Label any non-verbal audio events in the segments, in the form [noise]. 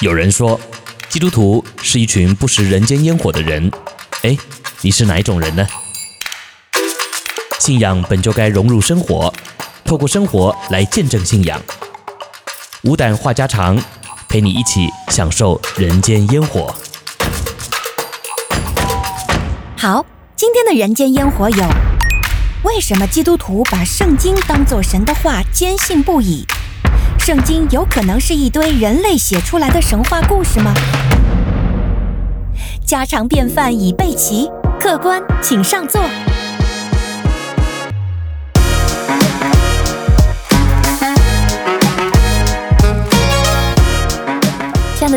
有人说，基督徒是一群不食人间烟火的人。哎，你是哪一种人呢？信仰本就该融入生活，透过生活来见证信仰。无胆话家常，陪你一起享受人间烟火。好，今天的人间烟火有：为什么基督徒把圣经当作神的话，坚信不疑？圣经有可能是一堆人类写出来的神话故事吗？家常便饭已备齐，客官请上座。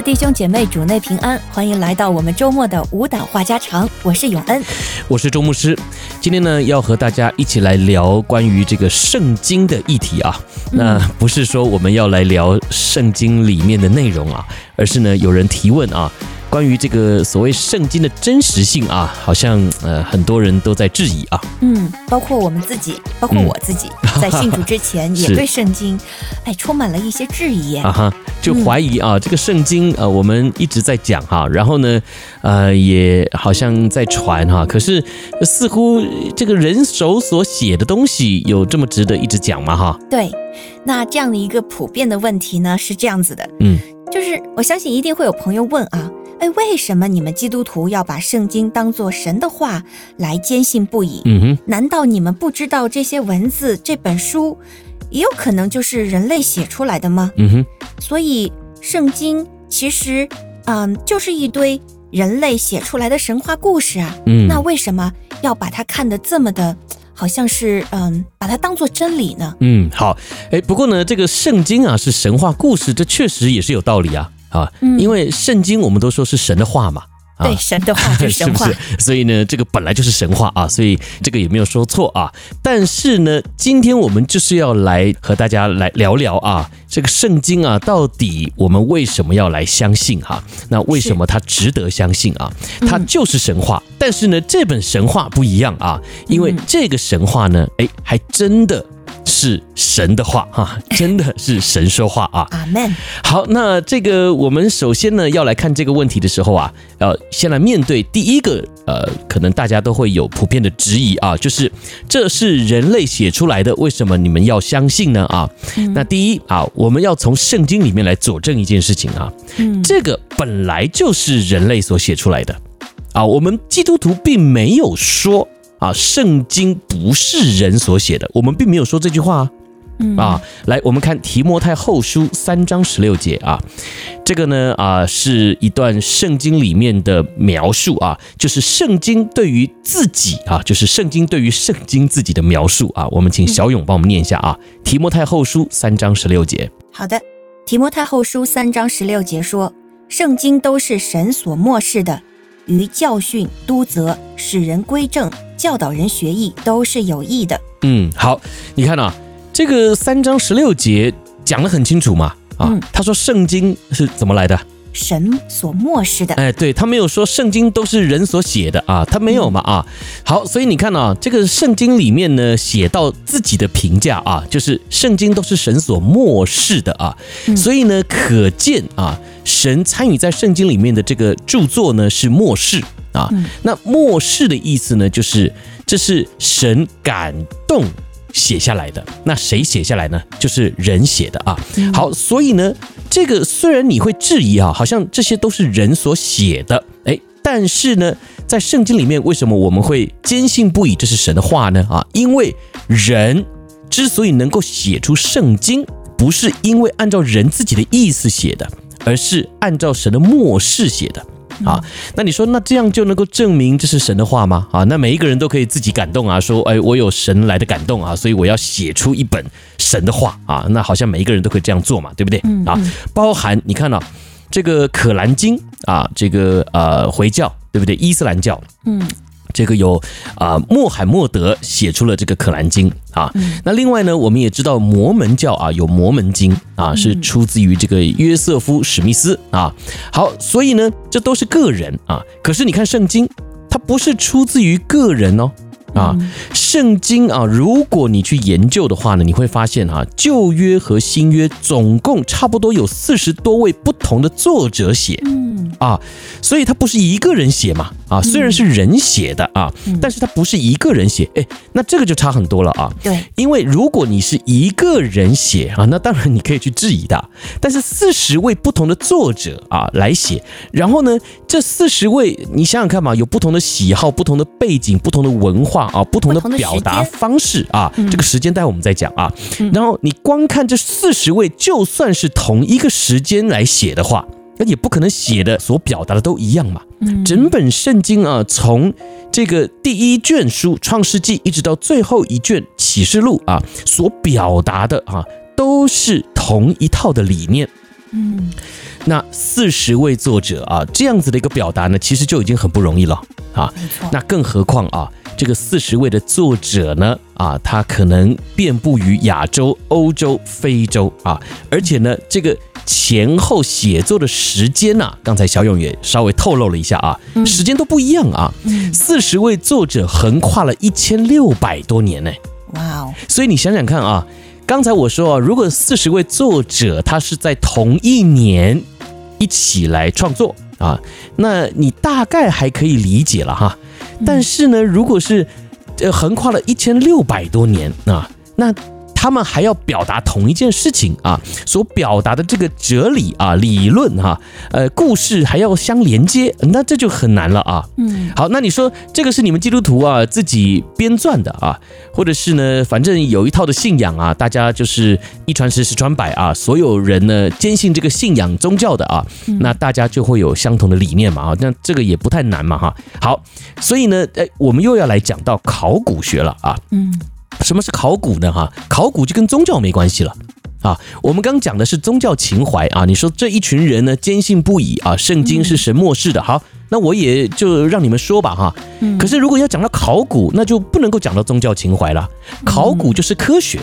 弟兄姐妹，主内平安，欢迎来到我们周末的舞蹈话家常。我是永恩，我是周牧师。今天呢，要和大家一起来聊关于这个圣经的议题啊。那不是说我们要来聊圣经里面的内容啊，而是呢，有人提问啊。关于这个所谓圣经的真实性啊，好像呃很多人都在质疑啊。嗯，包括我们自己，包括我自己，嗯、在信主之前 [laughs] 也对圣经，哎，充满了一些质疑啊哈，就怀疑啊，嗯、这个圣经呃我们一直在讲哈，然后呢，呃也好像在传哈，可是似乎这个人手所写的东西有这么值得一直讲吗哈？对，那这样的一个普遍的问题呢是这样子的，嗯，就是我相信一定会有朋友问啊。哎，为什么你们基督徒要把圣经当作神的话来坚信不疑？嗯哼，难道你们不知道这些文字、这本书也有可能就是人类写出来的吗？嗯哼，所以圣经其实，嗯，就是一堆人类写出来的神话故事啊。嗯，那为什么要把它看得这么的，好像是嗯，把它当做真理呢？嗯，好，哎，不过呢，这个圣经啊是神话故事，这确实也是有道理啊。啊，因为圣经我们都说是神的话嘛，对，神的话就是神话，[laughs] 是不是？所以呢，这个本来就是神话啊，所以这个也没有说错啊。但是呢，今天我们就是要来和大家来聊聊啊，这个圣经啊，到底我们为什么要来相信哈？那为什么它值得相信啊？它就是神话，但是呢，这本神话不一样啊，因为这个神话呢，哎，还真的。是神的话哈，[laughs] 真的是神说话啊！阿门。好，那这个我们首先呢要来看这个问题的时候啊，呃，先来面对第一个呃，可能大家都会有普遍的质疑啊，就是这是人类写出来的，为什么你们要相信呢？啊，嗯、那第一啊，我们要从圣经里面来佐证一件事情啊，嗯，这个本来就是人类所写出来的啊，我们基督徒并没有说。啊，圣经不是人所写的，我们并没有说这句话啊。嗯、啊，来，我们看提摩太后书三章十六节啊，这个呢啊是一段圣经里面的描述啊，就是圣经对于自己啊，就是圣经对于圣经自己的描述啊。我们请小勇帮我们念一下啊，提摩太后书三章十六节。好的，提摩太后书三章十六节说，圣经都是神所漠视的，于教训、督责、使人归正。教导人学艺都是有益的。嗯，好，你看啊，这个三章十六节讲得很清楚嘛。啊，嗯、他说圣经是怎么来的？神所漠视的。哎，对，他没有说圣经都是人所写的啊，他没有嘛啊。好，所以你看啊，这个圣经里面呢写到自己的评价啊，就是圣经都是神所漠视的啊。所以呢，可见啊，神参与在圣经里面的这个著作呢是漠视。啊，那默示的意思呢，就是这是神感动写下来的。那谁写下来呢？就是人写的啊。好，所以呢，这个虽然你会质疑啊，好像这些都是人所写的，诶，但是呢，在圣经里面，为什么我们会坚信不疑这是神的话呢？啊，因为人之所以能够写出圣经，不是因为按照人自己的意思写的，而是按照神的默示写的。啊，那你说，那这样就能够证明这是神的话吗？啊，那每一个人都可以自己感动啊，说，哎，我有神来的感动啊，所以我要写出一本神的话啊，那好像每一个人都可以这样做嘛，对不对？啊，包含你看到、啊、这个可兰经啊，这个呃回教，对不对？伊斯兰教，嗯。这个有啊，穆罕默德写出了这个《可兰经》啊。那另外呢，我们也知道摩门教啊有《摩门经》啊，是出自于这个约瑟夫·史密斯啊。好，所以呢，这都是个人啊。可是你看圣经，它不是出自于个人哦，啊，圣经啊，如果你去研究的话呢，你会发现哈，旧约和新约总共差不多有四十多位不同的作者写，嗯啊，所以他不是一个人写嘛，啊，虽然是人写的啊，但是他不是一个人写，哎，那这个就差很多了啊。对，因为如果你是一个人写啊，那当然你可以去质疑的，但是四十位不同的作者啊来写，然后呢，这四十位你想想看嘛，有不同的喜好、不同的背景、不同的文化。啊，不同的表达方式啊，这个时间待会我们再讲啊。然后你光看这四十位，就算是同一个时间来写的话，那也不可能写的所表达的都一样嘛。整本圣经啊，从这个第一卷书《创世纪》一直到最后一卷《启示录》啊，所表达的啊，都是同一套的理念。嗯，那四十位作者啊，这样子的一个表达呢，其实就已经很不容易了啊。那更何况啊。这个四十位的作者呢，啊，他可能遍布于亚洲、欧洲、非洲啊，而且呢，这个前后写作的时间呢，刚才小勇也稍微透露了一下啊，时间都不一样啊。四十位作者横跨了一千六百多年呢。哇哦！所以你想想看啊，刚才我说啊，如果四十位作者他是在同一年一起来创作啊，那你大概还可以理解了哈。但是呢，如果是，呃，横跨了一千六百多年啊，那。他们还要表达同一件事情啊，所表达的这个哲理啊、理论哈，呃，故事还要相连接，那这就很难了啊。嗯，好，那你说这个是你们基督徒啊自己编撰的啊，或者是呢，反正有一套的信仰啊，大家就是一传十，十传百啊，所有人呢坚信这个信仰宗教的啊，那大家就会有相同的理念嘛啊，那这个也不太难嘛哈。好，所以呢，哎，我们又要来讲到考古学了啊。嗯。什么是考古呢？哈，考古就跟宗教没关系了啊。我们刚讲的是宗教情怀啊。你说这一群人呢，坚信不疑啊，圣经是神漠视的。好，那我也就让你们说吧哈。可是如果要讲到考古，那就不能够讲到宗教情怀了。考古就是科学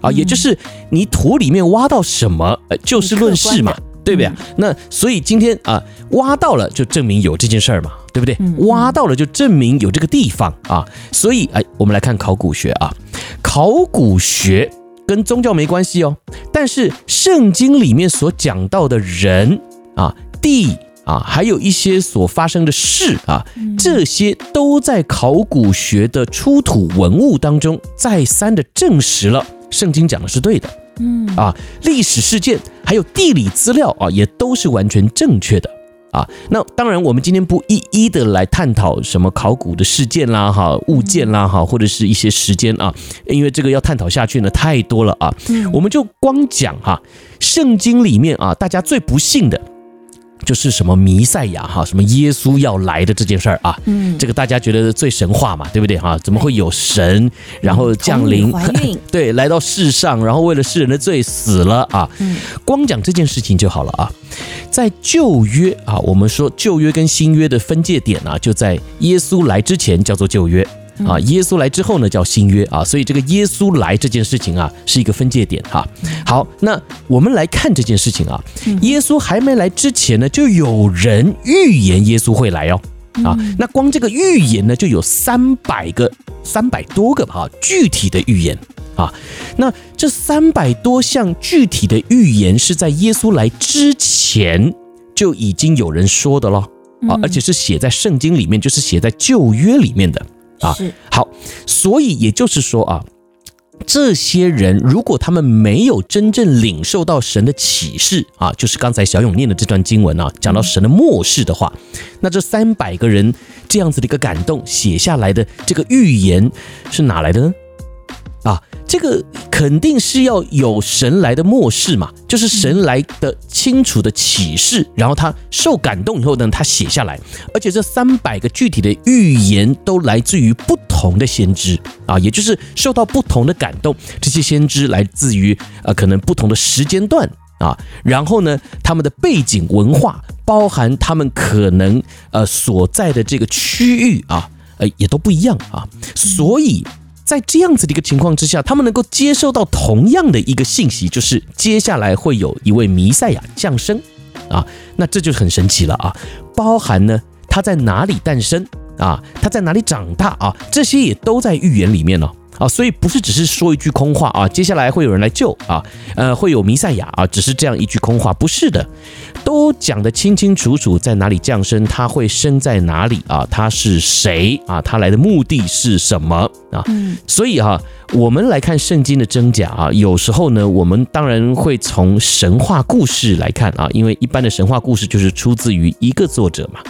啊，也就是你土里面挖到什么，就事论事嘛。对不对？那所以今天啊，挖到了就证明有这件事儿嘛，对不对？挖到了就证明有这个地方啊。所以哎，我们来看考古学啊，考古学跟宗教没关系哦，但是圣经里面所讲到的人啊、地啊，还有一些所发生的事啊，这些都在考古学的出土文物当中再三的证实了圣经讲的是对的。嗯啊，历史事件还有地理资料啊，也都是完全正确的啊。那当然，我们今天不一一的来探讨什么考古的事件啦、哈物件啦、哈或者是一些时间啊，因为这个要探讨下去呢太多了啊。我们就光讲哈，圣经里面啊，大家最不信的。就是什么弥赛亚哈，什么耶稣要来的这件事儿啊，嗯，这个大家觉得最神话嘛，对不对哈？怎么会有神然后降临，[laughs] 对，来到世上，然后为了世人的罪死了啊？嗯，光讲这件事情就好了啊。在旧约啊，我们说旧约跟新约的分界点啊，就在耶稣来之前叫做旧约。啊，耶稣来之后呢，叫新约啊，所以这个耶稣来这件事情啊，是一个分界点哈。好，那我们来看这件事情啊，耶稣还没来之前呢，就有人预言耶稣会来哦。啊，那光这个预言呢，就有三百个、三百多个哈，具体的预言啊。那这三百多项具体的预言是在耶稣来之前就已经有人说的了啊，而且是写在圣经里面，就是写在旧约里面的。啊，好，所以也就是说啊，这些人如果他们没有真正领受到神的启示啊，就是刚才小勇念的这段经文啊，讲到神的末世的话，那这三百个人这样子的一个感动写下来的这个预言是哪来的呢？啊，这个肯定是要有神来的漠视嘛，就是神来的清楚的启示，然后他受感动以后呢，他写下来，而且这三百个具体的预言都来自于不同的先知。啊，也就是受到不同的感动，这些先知来自于呃可能不同的时间段。啊，然后呢，他们的背景文化，包含他们可能呃所在的这个区域啊，呃也都不一样啊，所以。在这样子的一个情况之下，他们能够接受到同样的一个信息，就是接下来会有一位弥赛亚降生啊，那这就很神奇了啊！包含呢，他在哪里诞生啊，他在哪里长大啊，这些也都在预言里面呢。啊，所以不是只是说一句空话啊，接下来会有人来救啊，呃，会有弥赛亚啊，只是这样一句空话，不是的，都讲得清清楚楚，在哪里降生，他会生在哪里啊，他是谁啊，他来的目的是什么啊？嗯，所以哈、啊，我们来看圣经的真假啊，有时候呢，我们当然会从神话故事来看啊，因为一般的神话故事就是出自于一个作者嘛。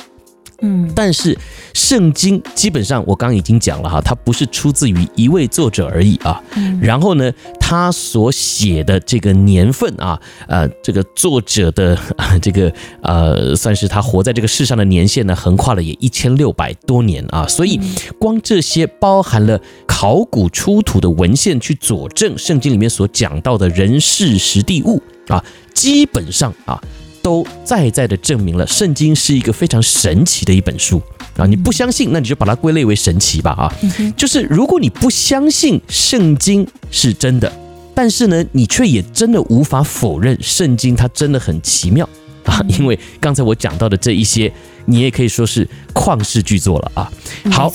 嗯，但是圣经基本上我刚刚已经讲了哈，它不是出自于一位作者而已啊。嗯，然后呢，他所写的这个年份啊，呃，这个作者的这个呃，算是他活在这个世上的年限呢，横跨了也一千六百多年啊。所以光这些包含了考古出土的文献去佐证圣经里面所讲到的人事时地物啊，基本上啊。都再再的证明了圣经是一个非常神奇的一本书啊！你不相信，那你就把它归类为神奇吧啊！就是如果你不相信圣经是真的，但是呢，你却也真的无法否认圣经它真的很奇妙啊！因为刚才我讲到的这一些，你也可以说是旷世巨作了啊！好，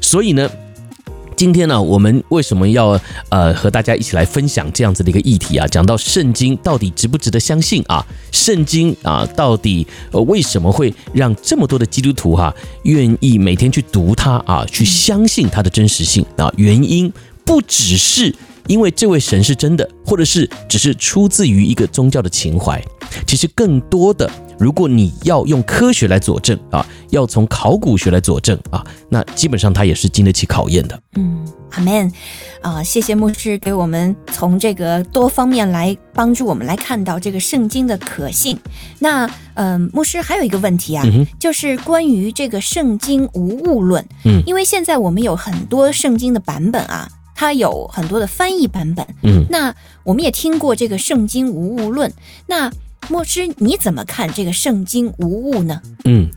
所以呢。今天呢，我们为什么要呃和大家一起来分享这样子的一个议题啊？讲到圣经到底值不值得相信啊？圣经啊，到底呃为什么会让这么多的基督徒哈、愿意每天去读它啊，去相信它的真实性啊？原因不只是因为这位神是真的，或者是只是出自于一个宗教的情怀，其实更多的。如果你要用科学来佐证啊，要从考古学来佐证啊，那基本上它也是经得起考验的。嗯，阿门啊，谢谢牧师给我们从这个多方面来帮助我们来看到这个圣经的可信。那嗯、呃，牧师还有一个问题啊，嗯、就是关于这个圣经无误论。嗯，因为现在我们有很多圣经的版本啊，它有很多的翻译版本。嗯，那我们也听过这个圣经无误论。那莫师，你怎么看这个圣经无误呢？嗯，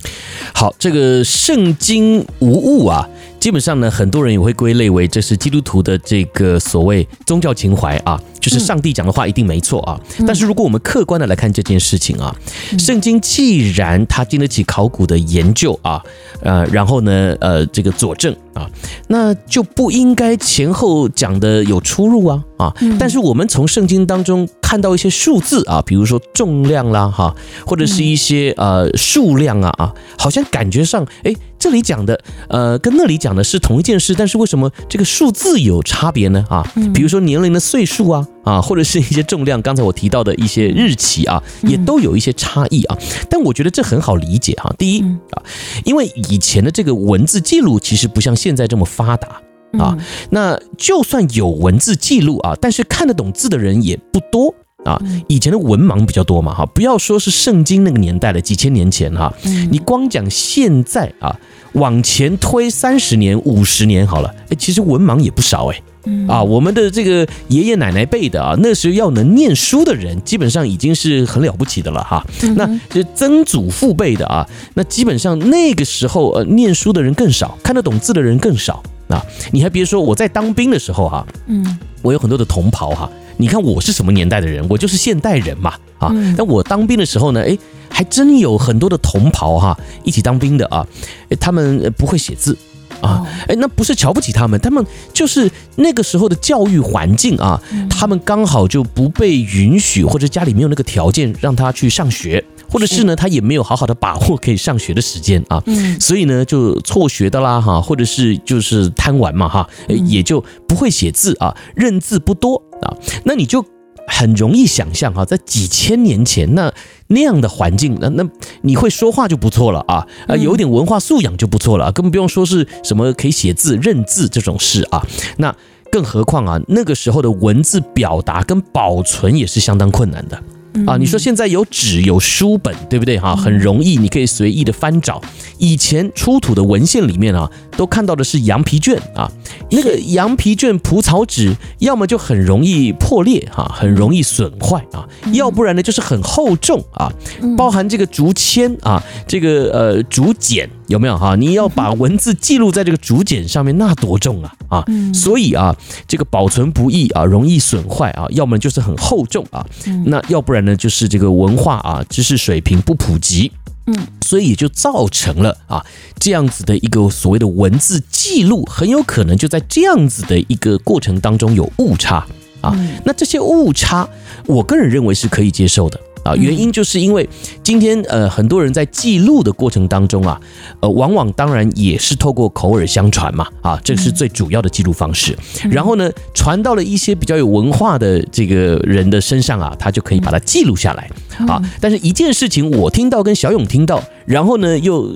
好，这个圣经无误啊。基本上呢，很多人也会归类为这是基督徒的这个所谓宗教情怀啊，就是上帝讲的话一定没错啊。但是如果我们客观的来看这件事情啊，圣经既然它经得起考古的研究啊，呃，然后呢，呃，这个佐证啊，那就不应该前后讲的有出入啊啊。但是我们从圣经当中看到一些数字啊，比如说重量啦哈，或者是一些呃数量啊啊，好像感觉上哎。这里讲的，呃，跟那里讲的是同一件事，但是为什么这个数字有差别呢？啊，比如说年龄的岁数啊，啊，[laughs] 或者是一些重量，刚才我提到的一些日期啊，也都有一些差异啊。但我觉得这很好理解哈。第一啊，因为以前的这个文字记录其实不像现在这么发达啊。那就算有文字记录啊，但是看得懂字的人也不多。啊，以前的文盲比较多嘛，哈，不要说是圣经那个年代了，几千年前哈，你光讲现在啊，往前推三十年、五十年好了，哎，其实文盲也不少哎，啊，我们的这个爷爷奶奶辈的啊，那时候要能念书的人，基本上已经是很了不起的了哈。那就曾祖父辈的啊，那基本上那个时候呃，念书的人更少，看得懂字的人更少啊。你还别说，我在当兵的时候哈，嗯，我有很多的同袍哈。你看我是什么年代的人？我就是现代人嘛，啊！但我当兵的时候呢，哎，还真有很多的同袍哈，一起当兵的啊，他们不会写字啊，哎，那不是瞧不起他们，他们就是那个时候的教育环境啊，他们刚好就不被允许，或者家里没有那个条件让他去上学。或者是呢，他也没有好好的把握可以上学的时间啊，所以呢就辍学的啦哈，或者是就是贪玩嘛哈，也就不会写字啊，认字不多啊，那你就很容易想象哈，在几千年前那那样的环境，那那你会说话就不错了啊，啊有点文化素养就不错了，更不用说是什么可以写字认字这种事啊，那更何况啊那个时候的文字表达跟保存也是相当困难的。啊，你说现在有纸有书本，对不对？哈？很容易，你可以随意的翻找。以前出土的文献里面啊，都看到的是羊皮卷啊，那个羊皮卷蒲草纸，要么就很容易破裂哈，很容易损坏啊，要不然呢就是很厚重啊，包含这个竹签啊，这个呃竹简有没有哈？你要把文字记录在这个竹简上面，那多重啊啊！所以啊，这个保存不易啊，容易损坏啊，要么就是很厚重啊，那要不然呢？就是这个文化啊，知识水平不普及嗯，所以也就造成了啊这样子的一个所谓的文字记录，很有可能就在这样子的一个过程当中有误差啊。那这些误差，我个人认为是可以接受的。啊，原因就是因为今天呃，很多人在记录的过程当中啊，呃，往往当然也是透过口耳相传嘛，啊，这是最主要的记录方式。然后呢，传到了一些比较有文化的这个人的身上啊，他就可以把它记录下来啊。但是一件事情，我听到跟小勇听到，然后呢，又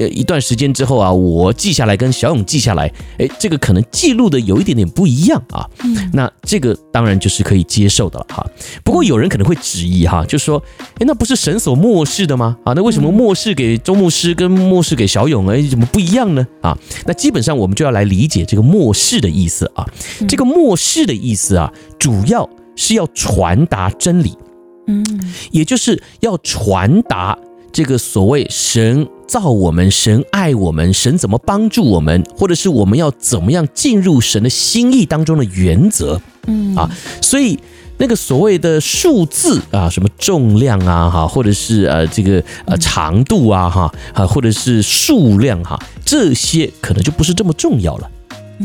这一段时间之后啊，我记下来跟小勇记下来，哎，这个可能记录的有一点点不一样啊。那这个当然就是可以接受的了哈。不过有人可能会质疑哈，就说，哎，那不是神所默示的吗？啊，那为什么默示给周牧师跟默示给小勇，哎，怎么不一样呢？啊，那基本上我们就要来理解这个默示的意思啊。这个默示的意思啊，主要是要传达真理，嗯，也就是要传达这个所谓神造我们、神爱我们、神怎么帮助我们，或者是我们要怎么样进入神的心意当中的原则，嗯。啊，所以。那个所谓的数字啊，什么重量啊，哈，或者是呃这个呃长度啊，哈，啊，或者是数量哈，这些可能就不是这么重要了。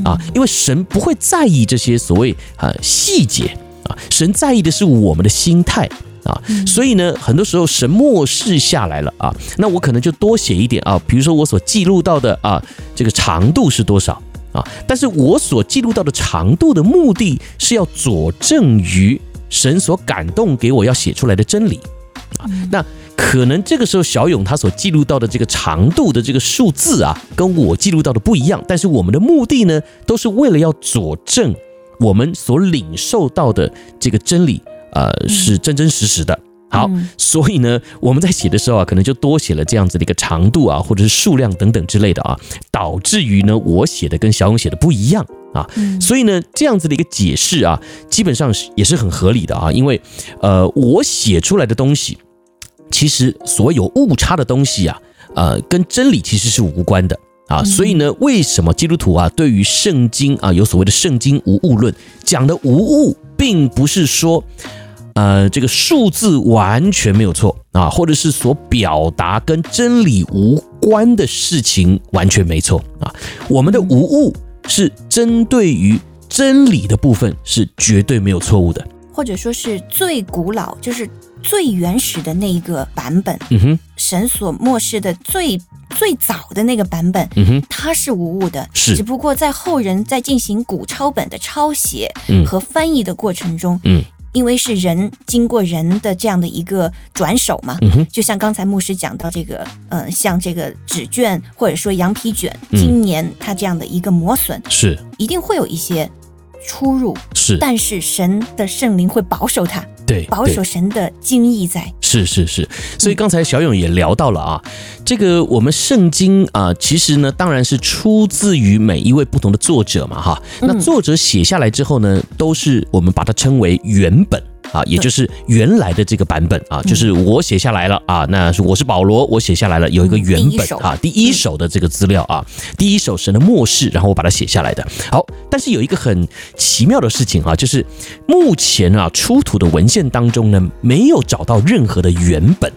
啊，因为神不会在意这些所谓啊细节啊，神在意的是我们的心态啊，所以呢，很多时候神漠视下来了啊，那我可能就多写一点啊，比如说我所记录到的啊，这个长度是多少？啊！但是我所记录到的长度的目的是要佐证于神所感动给我要写出来的真理啊。那可能这个时候小勇他所记录到的这个长度的这个数字啊，跟我记录到的不一样。但是我们的目的呢，都是为了要佐证我们所领受到的这个真理，呃，是真真实实的。好，所以呢，我们在写的时候啊，可能就多写了这样子的一个长度啊，或者是数量等等之类的啊，导致于呢，我写的跟小勇写的不一样啊。所以呢，这样子的一个解释啊，基本上是也是很合理的啊，因为呃，我写出来的东西，其实所有误差的东西啊，呃，跟真理其实是无关的啊。所以呢，为什么基督徒啊，对于圣经啊，有所谓的圣经无误论，讲的无误，并不是说。呃，这个数字完全没有错啊，或者是所表达跟真理无关的事情完全没错啊。我们的无误是针对于真理的部分是绝对没有错误的，或者说是最古老，就是最原始的那一个版本。嗯哼，神所漠视的最最早的那个版本，嗯哼，它是无误的，是。只不过在后人在进行古抄本的抄写和翻译的过程中，嗯。因为是人经过人的这样的一个转手嘛，就像刚才牧师讲到这个，呃，像这个纸卷或者说羊皮卷，今年它这样的一个磨损，是。一定会有一些出入，是，但是神的圣灵会保守它，对，保守神的精义在，是是是，所以刚才小勇也聊到了啊，这个我们圣经啊，其实呢，当然是出自于每一位不同的作者嘛，哈，那作者写下来之后呢，都是我们把它称为原本。啊，也就是原来的这个版本啊，就是我写下来了啊，那是我是保罗，我写下来了，有一个原本啊，第一手的这个资料啊，第一手神的末世，然后我把它写下来的。好，但是有一个很奇妙的事情啊，就是目前啊出土的文献当中呢，没有找到任何的原本，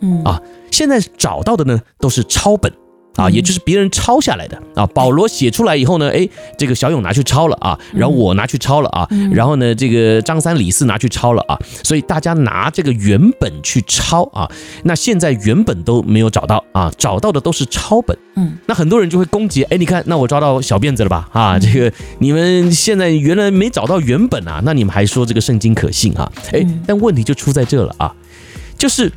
嗯啊，现在找到的呢都是抄本。啊，也就是别人抄下来的啊。保罗写出来以后呢，哎，这个小勇拿去抄了啊，然后我拿去抄了啊，然后呢，这个张三李四拿去抄了啊，所以大家拿这个原本去抄啊。那现在原本都没有找到啊，找到的都是抄本。嗯，那很多人就会攻击，哎，你看，那我抓到小辫子了吧？啊，这个你们现在原来没找到原本啊，那你们还说这个圣经可信啊？哎，但问题就出在这了啊，就是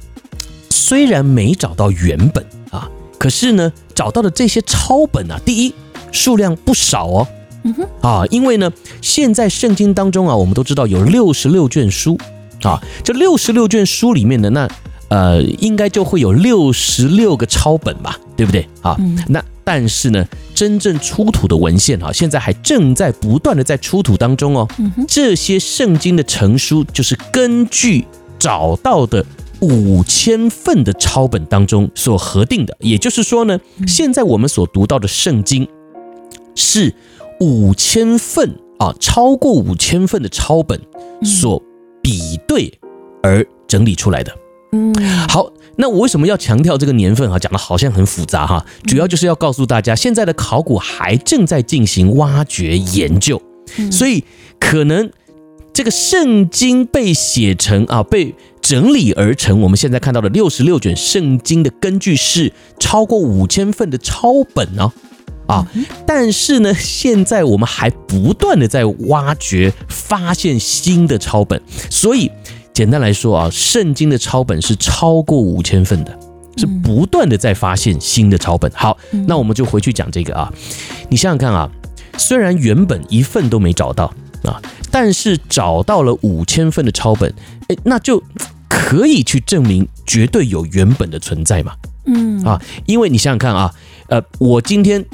虽然没找到原本啊。可是呢，找到的这些抄本啊，第一数量不少哦，嗯哼。啊，因为呢，现在圣经当中啊，我们都知道有六十六卷书。啊，这六十六卷书里面的那呃，应该就会有六十六个抄本吧，对不对？啊？那但是呢，真正出土的文献啊，现在还正在不断的在出土当中哦，这些圣经的成书就是根据找到的。五千份的抄本当中所核定的，也就是说呢，现在我们所读到的圣经是五千份啊，超过五千份的抄本所比对而整理出来的。嗯，好，那我为什么要强调这个年份啊？讲的好像很复杂哈，主要就是要告诉大家，现在的考古还正在进行挖掘研究，所以可能这个圣经被写成啊，被整理而成，我们现在看到的六十六卷圣经的根据是超过五千份的抄本呢。啊，但是呢，现在我们还不断的在挖掘、发现新的抄本，所以简单来说啊，圣经的抄本是超过五千份的，是不断的在发现新的抄本。好，那我们就回去讲这个啊，你想想看啊，虽然原本一份都没找到啊，但是找到了五千份的抄本，诶，那就可以去证明绝对有原本的存在嘛。嗯啊，因为你想想看啊，呃，我今天。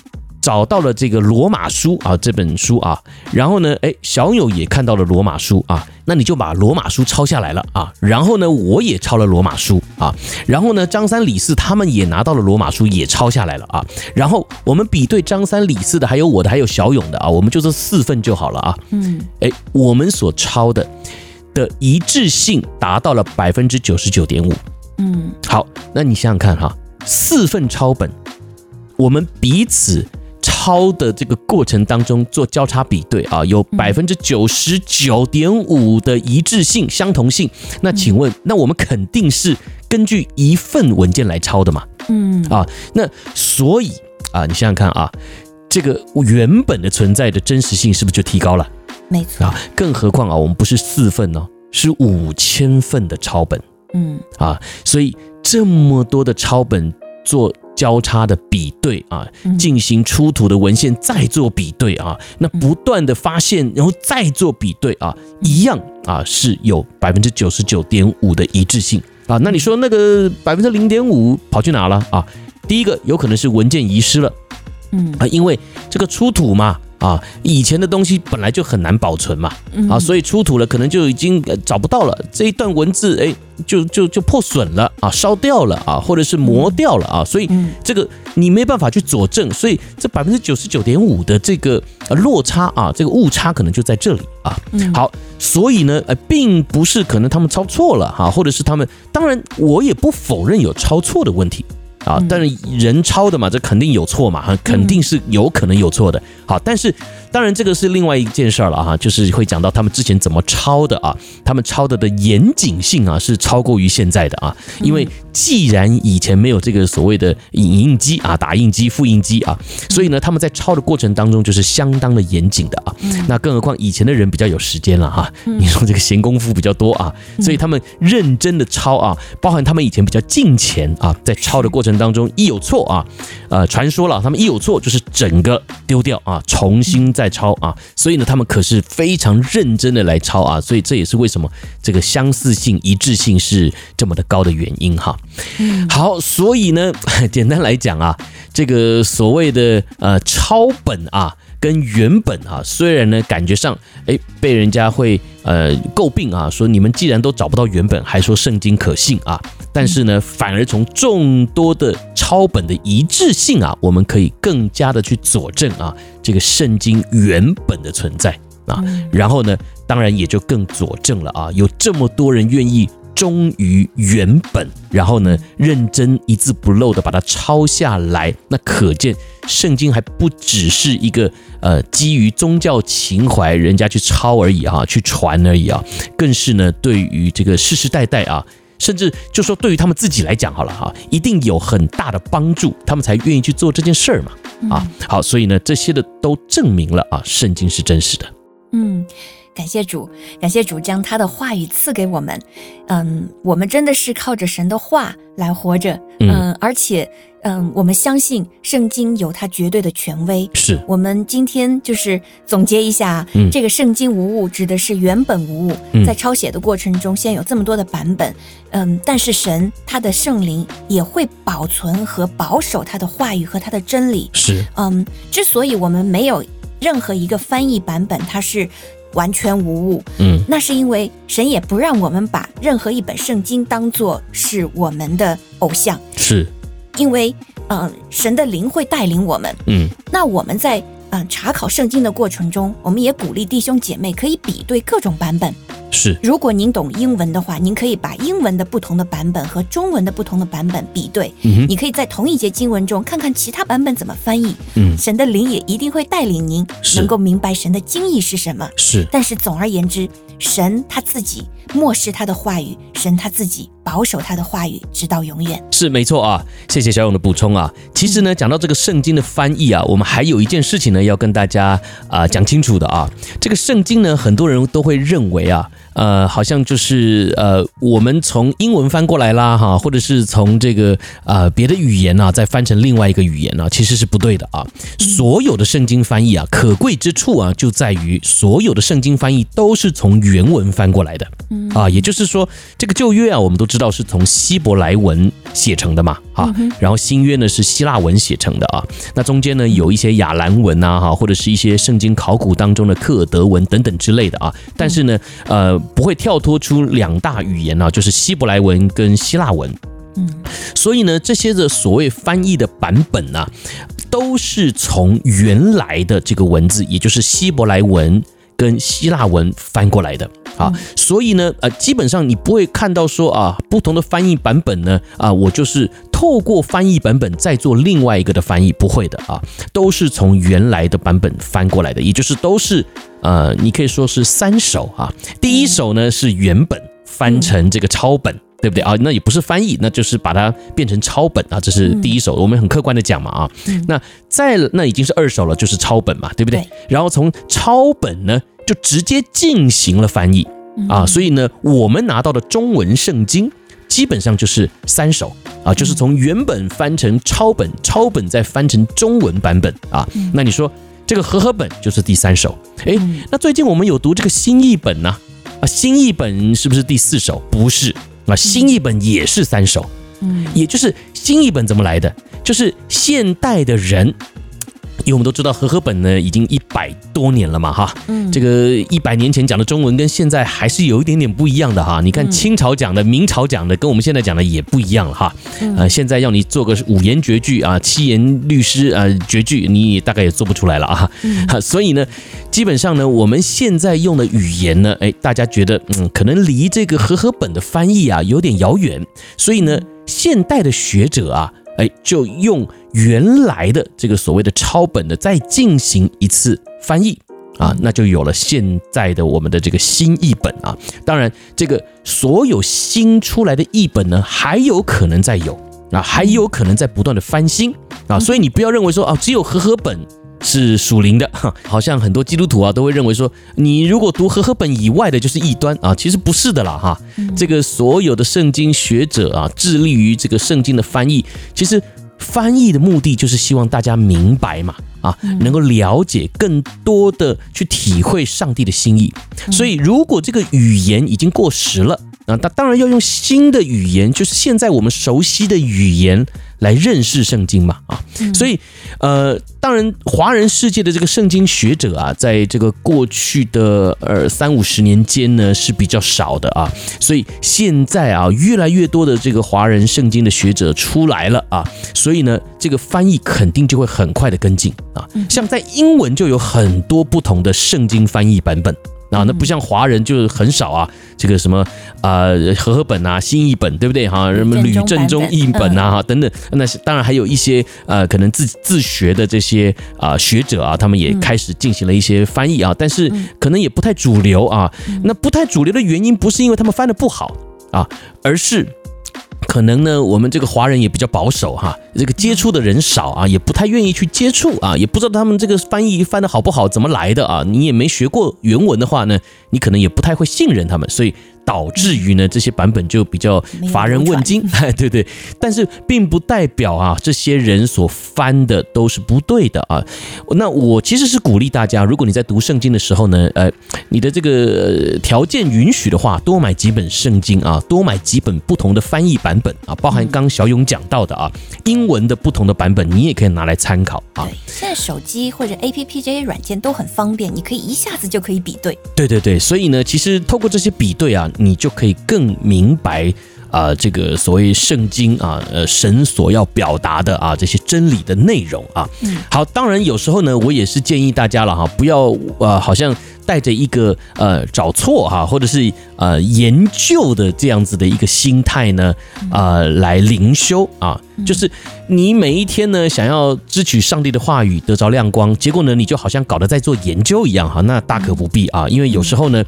找到了这个罗马书啊，这本书啊，然后呢，哎，小友也看到了罗马书啊，那你就把罗马书抄下来了啊，然后呢，我也抄了罗马书啊，然后呢，张三李四他们也拿到了罗马书，也抄下来了啊，然后我们比对张三李四的，还有我的，还有小勇的啊，我们就这四份就好了啊，嗯，哎，我们所抄的的一致性达到了百分之九十九点五，嗯，好，那你想想看哈，四份抄本，我们彼此。抄的这个过程当中做交叉比对啊，有百分之九十九点五的一致性、相同性。那请问，那我们肯定是根据一份文件来抄的嘛？嗯啊，那所以啊，你想想看啊，这个原本的存在的真实性是不是就提高了？没错啊，更何况啊，我们不是四份哦，是五千份的抄本。嗯啊，所以这么多的抄本做。交叉的比对啊，进行出土的文献再做比对啊，那不断的发现，然后再做比对啊，一样啊是有百分之九十九点五的一致性啊。那你说那个百分之零点五跑去哪了啊？第一个有可能是文件遗失了，嗯啊，因为这个出土嘛。啊，以前的东西本来就很难保存嘛，啊，所以出土了可能就已经找不到了这一段文字，哎，就就就破损了啊，烧掉了啊，或者是磨掉了啊，所以这个你没办法去佐证，所以这百分之九十九点五的这个落差啊，这个误差可能就在这里啊。好，所以呢，呃，并不是可能他们抄错了哈，或者是他们，当然我也不否认有抄错的问题。啊，但是人抄的嘛，这肯定有错嘛，哈，肯定是有可能有错的。好，但是当然这个是另外一件事儿了哈，就是会讲到他们之前怎么抄的啊，他们抄的的严谨性啊是超过于现在的啊，因为既然以前没有这个所谓的影印机啊、打印机、复印机啊，所以呢，他们在抄的过程当中就是相当的严谨的啊。那更何况以前的人比较有时间了哈，你说这个闲工夫比较多啊，所以他们认真的抄啊，包含他们以前比较近前啊，在抄的过程当中一有错啊，呃，传说了他们一有错就是整个丢掉啊，重新再抄啊，所以呢，他们可是非常认真的来抄啊，所以这也是为什么这个相似性、一致性是这么的高的原因哈。好，所以呢，[laughs] 简单来讲啊，这个所谓的呃抄本啊。跟原本啊，虽然呢感觉上哎被人家会呃诟病啊，说你们既然都找不到原本，还说圣经可信啊，但是呢反而从众多的抄本的一致性啊，我们可以更加的去佐证啊这个圣经原本的存在啊，然后呢当然也就更佐证了啊，有这么多人愿意。忠于原本，然后呢，认真一字不漏的把它抄下来，那可见圣经还不只是一个呃基于宗教情怀人家去抄而已哈、啊，去传而已啊，更是呢对于这个世世代代啊，甚至就说对于他们自己来讲好了哈、啊，一定有很大的帮助，他们才愿意去做这件事儿嘛啊，好，所以呢这些的都证明了啊，圣经是真实的，嗯。感谢主，感谢主将他的话语赐给我们。嗯，我们真的是靠着神的话来活着。嗯，而且，嗯，我们相信圣经有它绝对的权威。是我们今天就是总结一下，嗯，这个圣经无误指的是原本无误。在抄写的过程中，现在有这么多的版本，嗯，但是神他的圣灵也会保存和保守他的话语和他的真理。是，嗯，之所以我们没有任何一个翻译版本，它是。完全无误，嗯，那是因为神也不让我们把任何一本圣经当作是我们的偶像，是，因为，嗯、呃，神的灵会带领我们，嗯，那我们在嗯、呃、查考圣经的过程中，我们也鼓励弟兄姐妹可以比对各种版本，是，如果您懂英文的话，您可以把英文的不同的版本和中文的不同的版本比对。嗯你可以在同一节经文中看看其他版本怎么翻译。嗯神的灵也一定会带领您能够明白神的经意是什么。是，但是总而言之，神他自己漠视他的话语，神他自己保守他的话语，直到永远。是没错啊，谢谢小勇的补充啊。其实呢，讲到这个圣经的翻译啊，我们还有一件事情呢要跟大家啊讲清楚的啊。这个圣经呢，很多人都会认为啊，呃，好像就是呃，我们从英文翻过来啦哈，或者是从这个呃别的语言啊再翻成另外一个语言啊，其实是不对的啊。所有的圣经翻译啊，可贵之处啊，就在于所有的圣经翻译都是从原文翻过来的。啊，也就是说，这个旧约啊，我们都知道是从希伯来文写成的嘛，啊，然后新约呢是希腊文写成的啊，那中间呢有一些亚兰文啊，哈，或者是一些圣经考古当中的克尔德文等等之类的啊，但是呢，呃，不会跳脱出两大语言啊，就是希伯来文跟希腊文。嗯，所以呢，这些的所谓翻译的版本呢、啊，都是从原来的这个文字，也就是希伯来文跟希腊文翻过来的啊。所以呢，呃，基本上你不会看到说啊，不同的翻译版本呢，啊，我就是透过翻译版本再做另外一个的翻译，不会的啊，都是从原来的版本翻过来的，也就是都是呃，你可以说是三首啊。第一首呢是原本翻成这个抄本。对不对啊？那也不是翻译，那就是把它变成抄本啊，这是第一首，我们很客观的讲嘛啊。那再那已经是二手了，就是抄本嘛，对不对？对然后从抄本呢，就直接进行了翻译啊，所以呢，我们拿到的中文圣经基本上就是三首啊，就是从原本翻成抄本，抄本再翻成中文版本啊。那你说这个和合本就是第三首，诶，那最近我们有读这个新译本呢啊，新译本是不是第四首？不是。啊，新译本也是三首，嗯，也就是新译本怎么来的？就是现代的人，因为我们都知道和合本呢已经一百多年了嘛，哈，嗯，这个一百年前讲的中文跟现在还是有一点点不一样的哈。你看清朝讲的、明朝讲的，跟我们现在讲的也不一样了哈。呃，现在要你做个五言绝句啊、七言律诗啊、绝句，你也大概也做不出来了啊。哈，[laughs] 所以呢。基本上呢，我们现在用的语言呢，哎，大家觉得嗯，可能离这个和合本的翻译啊有点遥远，所以呢，现代的学者啊，哎，就用原来的这个所谓的抄本的再进行一次翻译啊，那就有了现在的我们的这个新译本啊。当然，这个所有新出来的译本呢，还有可能再有啊，还有可能在不断的翻新啊，所以你不要认为说啊，只有和合本。是属灵的，[laughs] 好像很多基督徒啊都会认为说，你如果读和合本以外的，就是异端啊。其实不是的啦，[laughs] 哈。这个所有的圣经学者啊，致力于这个圣经的翻译，其实翻译的目的就是希望大家明白嘛，啊，能够了解更多的去体会上帝的心意。所以，如果这个语言已经过时了，啊，那当然要用新的语言，就是现在我们熟悉的语言。来认识圣经嘛啊，所以呃，当然华人世界的这个圣经学者啊，在这个过去的呃三五十年间呢是比较少的啊，所以现在啊越来越多的这个华人圣经的学者出来了啊，所以呢这个翻译肯定就会很快的跟进啊，像在英文就有很多不同的圣经翻译版本。啊，那不像华人就很少啊，这个什么啊、呃、和合本啊、新译本，对不对哈？什么吕正中译本啊，哈等等，那是当然还有一些呃，可能自自学的这些啊、呃、学者啊，他们也开始进行了一些翻译啊，但是可能也不太主流啊。那不太主流的原因不是因为他们翻的不好啊，而是。可能呢，我们这个华人也比较保守哈，这个接触的人少啊，也不太愿意去接触啊，也不知道他们这个翻译翻的好不好，怎么来的啊？你也没学过原文的话呢，你可能也不太会信任他们，所以。导致于呢，这些版本就比较乏人问津，[laughs] 哎，对对，但是并不代表啊，这些人所翻的都是不对的啊。那我其实是鼓励大家，如果你在读圣经的时候呢，呃，你的这个条件允许的话，多买几本圣经啊，多买几本不同的翻译版本啊，包含刚小勇讲到的啊，英文的不同的版本，你也可以拿来参考啊。现在手机或者 APP 这些软件都很方便，你可以一下子就可以比对。对对对，所以呢，其实透过这些比对啊。你就可以更明白啊，这个所谓圣经啊，呃，神所要表达的啊这些真理的内容啊。嗯，好，当然有时候呢，我也是建议大家了哈，不要呃，好像带着一个呃找错哈，或者是呃研究的这样子的一个心态呢，啊、呃，来灵修啊，就是你每一天呢想要支取上帝的话语，得着亮光，结果呢你就好像搞得在做研究一样哈，那大可不必啊，因为有时候呢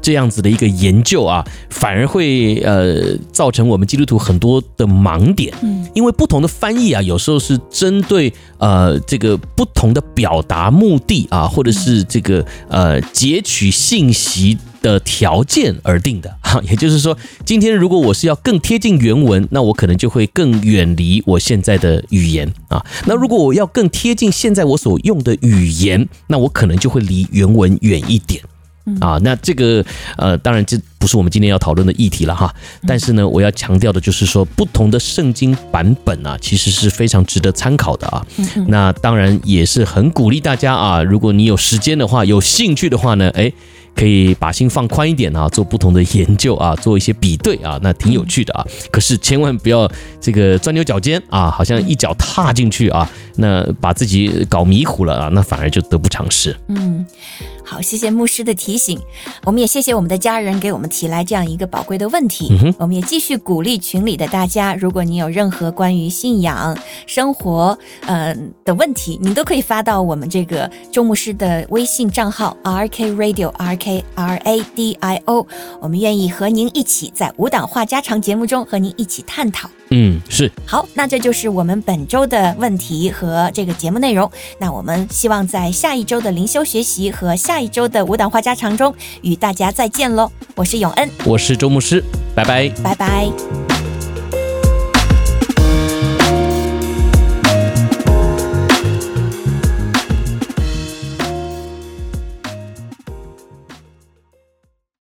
这样子的一个研究啊，反而会呃造成我们基督徒很多的盲点，因为不同的翻译啊，有时候是针对呃这个不同的表达目的啊，或者是这个呃。截取信息的条件而定的 [laughs] 哈，也就是说，今天如果我是要更贴近原文，那我可能就会更远离我现在的语言啊。那如果我要更贴近现在我所用的语言，那我可能就会离原文远一点啊。那这个呃，当然这不是我们今天要讨论的议题了哈。但是呢，我要强调的就是说，不同的圣经版本啊，其实是非常值得参考的啊。那当然也是很鼓励大家啊，如果你有时间的话，有兴趣的话呢，诶。可以把心放宽一点啊，做不同的研究啊，做一些比对啊，那挺有趣的啊。可是千万不要这个钻牛角尖啊，好像一脚踏进去啊，那把自己搞迷糊了啊，那反而就得不偿失。嗯。好，谢谢牧师的提醒。我们也谢谢我们的家人给我们提来这样一个宝贵的问题。嗯、我们也继续鼓励群里的大家，如果你有任何关于信仰、生活呃的问题，您都可以发到我们这个周牧师的微信账号 R K Radio R K R A D I O。我们愿意和您一起在无党话家常节目中和您一起探讨。嗯，是。好，那这就是我们本周的问题和这个节目内容。那我们希望在下一周的灵修学习和下一周的舞蹈话家常中与大家再见喽。我是永恩，我是周牧师，拜拜，拜拜。